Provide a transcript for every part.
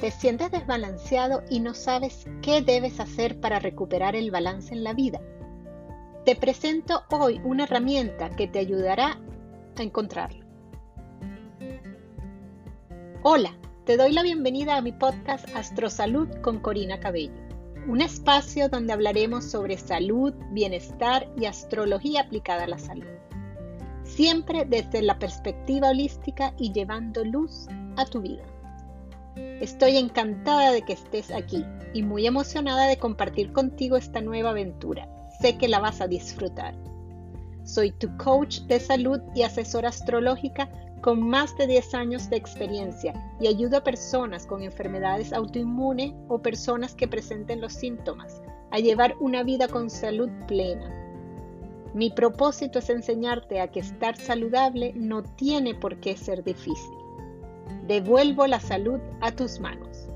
¿Te sientes desbalanceado y no sabes qué debes hacer para recuperar el balance en la vida? Te presento hoy una herramienta que te ayudará a encontrarlo. Hola, te doy la bienvenida a mi podcast Astrosalud con Corina Cabello, un espacio donde hablaremos sobre salud, bienestar y astrología aplicada a la salud. Siempre desde la perspectiva holística y llevando luz a tu vida. Estoy encantada de que estés aquí y muy emocionada de compartir contigo esta nueva aventura. Sé que la vas a disfrutar. Soy tu coach de salud y asesora astrológica con más de 10 años de experiencia y ayudo a personas con enfermedades autoinmunes o personas que presenten los síntomas a llevar una vida con salud plena. Mi propósito es enseñarte a que estar saludable no tiene por qué ser difícil. Devuelvo la salud a tus manos.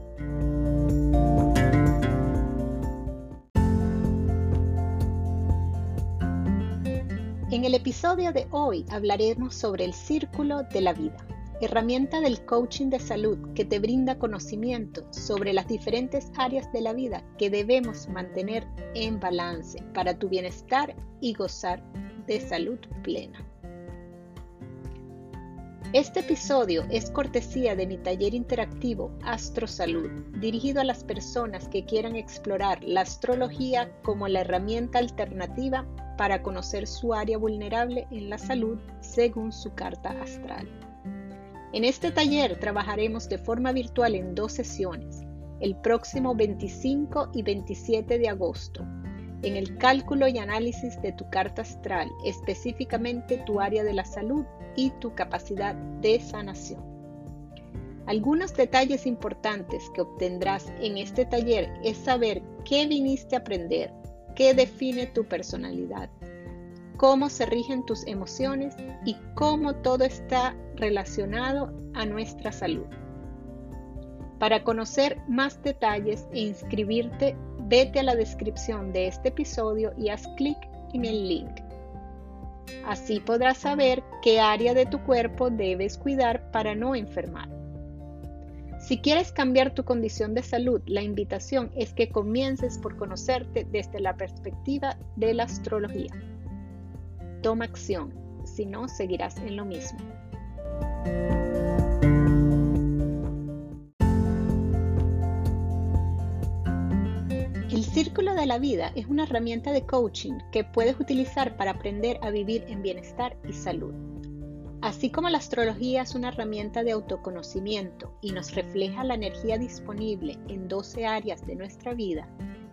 En el episodio de hoy hablaremos sobre el círculo de la vida, herramienta del coaching de salud que te brinda conocimiento sobre las diferentes áreas de la vida que debemos mantener en balance para tu bienestar y gozar de salud plena. Este episodio es cortesía de mi taller interactivo Astro Salud, dirigido a las personas que quieran explorar la astrología como la herramienta alternativa para conocer su área vulnerable en la salud según su carta astral. En este taller trabajaremos de forma virtual en dos sesiones, el próximo 25 y 27 de agosto, en el cálculo y análisis de tu carta astral, específicamente tu área de la salud y tu capacidad de sanación. Algunos detalles importantes que obtendrás en este taller es saber qué viniste a aprender, qué define tu personalidad, cómo se rigen tus emociones y cómo todo está relacionado a nuestra salud. Para conocer más detalles e inscribirte, vete a la descripción de este episodio y haz clic en el link. Así podrás saber qué área de tu cuerpo debes cuidar para no enfermar. Si quieres cambiar tu condición de salud, la invitación es que comiences por conocerte desde la perspectiva de la astrología. Toma acción, si no seguirás en lo mismo. Círculo de la vida es una herramienta de coaching que puedes utilizar para aprender a vivir en bienestar y salud. Así como la astrología es una herramienta de autoconocimiento y nos refleja la energía disponible en 12 áreas de nuestra vida,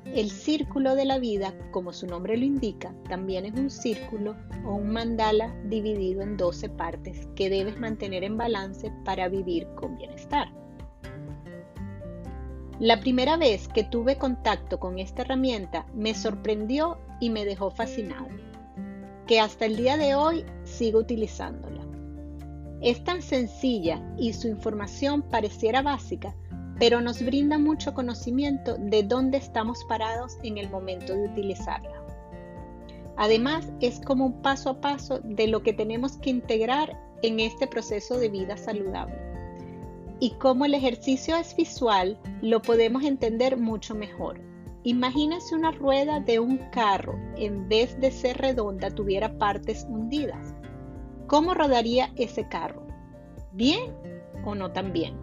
el círculo de la vida, como su nombre lo indica, también es un círculo o un mandala dividido en 12 partes que debes mantener en balance para vivir con bienestar. La primera vez que tuve contacto con esta herramienta me sorprendió y me dejó fascinado, que hasta el día de hoy sigo utilizándola. Es tan sencilla y su información pareciera básica, pero nos brinda mucho conocimiento de dónde estamos parados en el momento de utilizarla. Además, es como un paso a paso de lo que tenemos que integrar en este proceso de vida saludable y como el ejercicio es visual, lo podemos entender mucho mejor. Imagínese una rueda de un carro, en vez de ser redonda, tuviera partes hundidas. ¿Cómo rodaría ese carro? ¿Bien o no tan bien?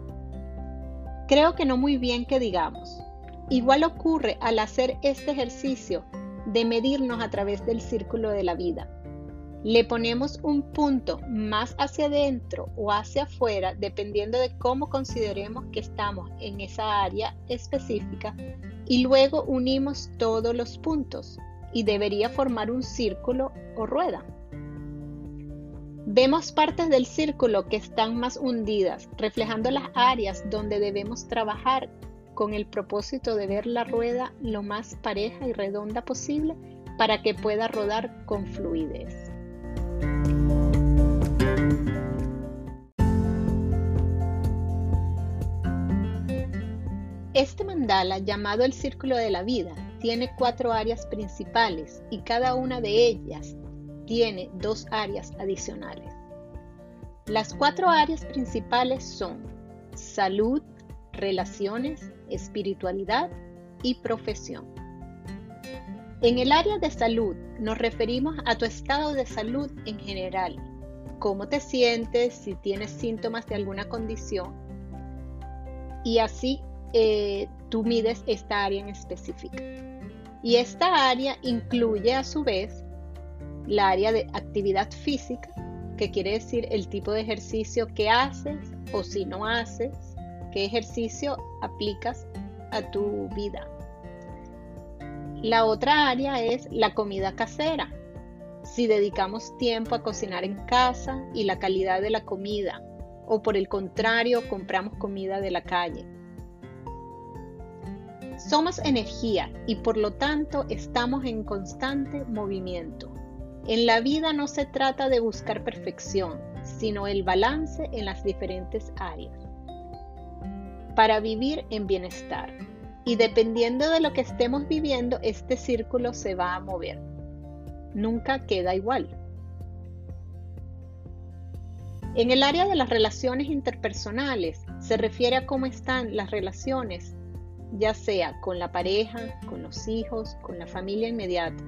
Creo que no muy bien que digamos. Igual ocurre al hacer este ejercicio de medirnos a través del círculo de la vida le ponemos un punto más hacia adentro o hacia afuera dependiendo de cómo consideremos que estamos en esa área específica y luego unimos todos los puntos y debería formar un círculo o rueda. Vemos partes del círculo que están más hundidas, reflejando las áreas donde debemos trabajar con el propósito de ver la rueda lo más pareja y redonda posible para que pueda rodar con fluidez. Este mandala, llamado el Círculo de la Vida, tiene cuatro áreas principales y cada una de ellas tiene dos áreas adicionales. Las cuatro áreas principales son salud, relaciones, espiritualidad y profesión. En el área de salud nos referimos a tu estado de salud en general, cómo te sientes, si tienes síntomas de alguna condición y así eh, tú mides esta área en específico. Y esta área incluye a su vez la área de actividad física, que quiere decir el tipo de ejercicio que haces o si no haces, qué ejercicio aplicas a tu vida. La otra área es la comida casera. Si dedicamos tiempo a cocinar en casa y la calidad de la comida, o por el contrario, compramos comida de la calle. Somos energía y por lo tanto estamos en constante movimiento. En la vida no se trata de buscar perfección, sino el balance en las diferentes áreas para vivir en bienestar. Y dependiendo de lo que estemos viviendo, este círculo se va a mover. Nunca queda igual. En el área de las relaciones interpersonales se refiere a cómo están las relaciones, ya sea con la pareja, con los hijos, con la familia inmediata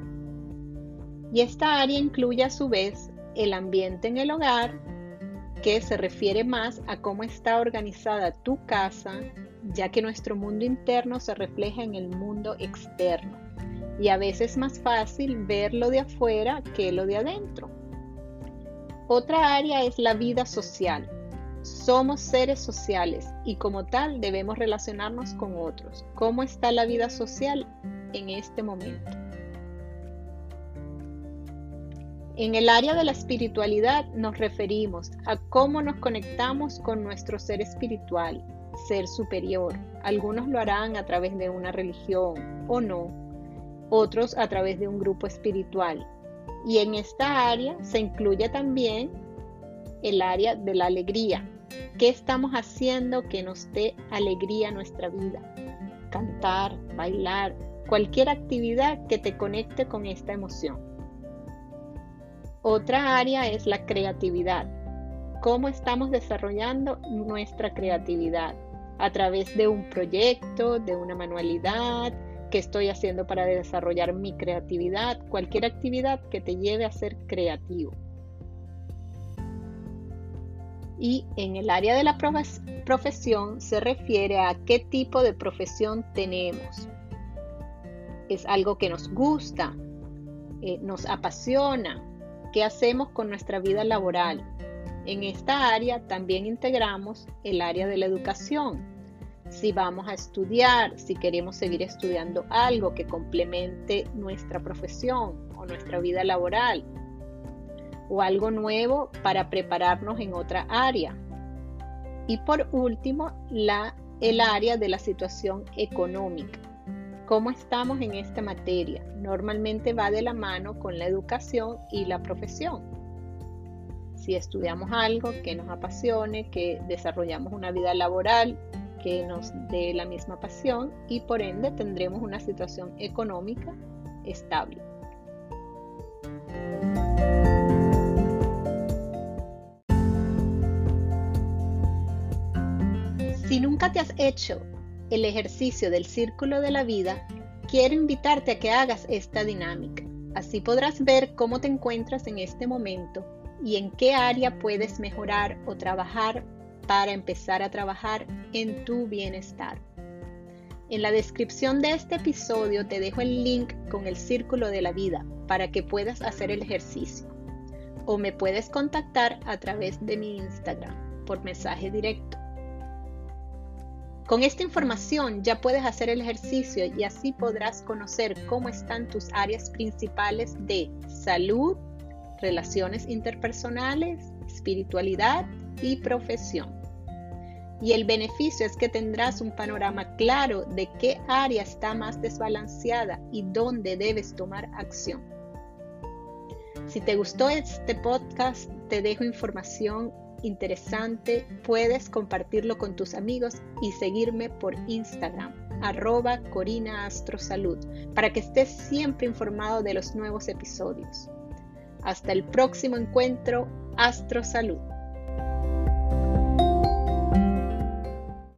y esta área incluye a su vez el ambiente en el hogar, que se refiere más a cómo está organizada tu casa, ya que nuestro mundo interno se refleja en el mundo externo. Y a veces es más fácil ver lo de afuera que lo de adentro. Otra área es la vida social. Somos seres sociales y como tal debemos relacionarnos con otros. ¿Cómo está la vida social en este momento? En el área de la espiritualidad nos referimos a cómo nos conectamos con nuestro ser espiritual, ser superior. Algunos lo harán a través de una religión o no, otros a través de un grupo espiritual. Y en esta área se incluye también el área de la alegría. ¿Qué estamos haciendo que nos dé alegría a nuestra vida? Cantar, bailar, cualquier actividad que te conecte con esta emoción. Otra área es la creatividad. ¿Cómo estamos desarrollando nuestra creatividad? A través de un proyecto, de una manualidad, ¿Qué estoy haciendo para desarrollar mi creatividad? Cualquier actividad que te lleve a ser creativo. Y en el área de la profesión se refiere a qué tipo de profesión tenemos. Es algo que nos gusta, eh, nos apasiona, ¿Qué hacemos con nuestra vida laboral? En esta área también integramos el área de la educación. Si vamos a estudiar, si queremos seguir estudiando algo que complemente nuestra profesión o nuestra vida laboral, o algo nuevo para prepararnos en otra área. Y por último, la, el área de la situación económica cómo estamos en esta materia. Normalmente va de la mano con la educación y la profesión. Si estudiamos algo que nos apasione, que desarrollamos una vida laboral que nos dé la misma pasión y por ende tendremos una situación económica estable. Si nunca te has hecho el ejercicio del círculo de la vida, quiero invitarte a que hagas esta dinámica. Así podrás ver cómo te encuentras en este momento y en qué área puedes mejorar o trabajar para empezar a trabajar en tu bienestar. En la descripción de este episodio te dejo el link con el círculo de la vida para que puedas hacer el ejercicio. O me puedes contactar a través de mi Instagram por mensaje directo. Con esta información ya puedes hacer el ejercicio y así podrás conocer cómo están tus áreas principales de salud, relaciones interpersonales, espiritualidad y profesión. Y el beneficio es que tendrás un panorama claro de qué área está más desbalanceada y dónde debes tomar acción. Si te gustó este podcast, te dejo información interesante, puedes compartirlo con tus amigos y seguirme por Instagram, arroba Corina Astrosalud, para que estés siempre informado de los nuevos episodios. Hasta el próximo encuentro, Astro Salud.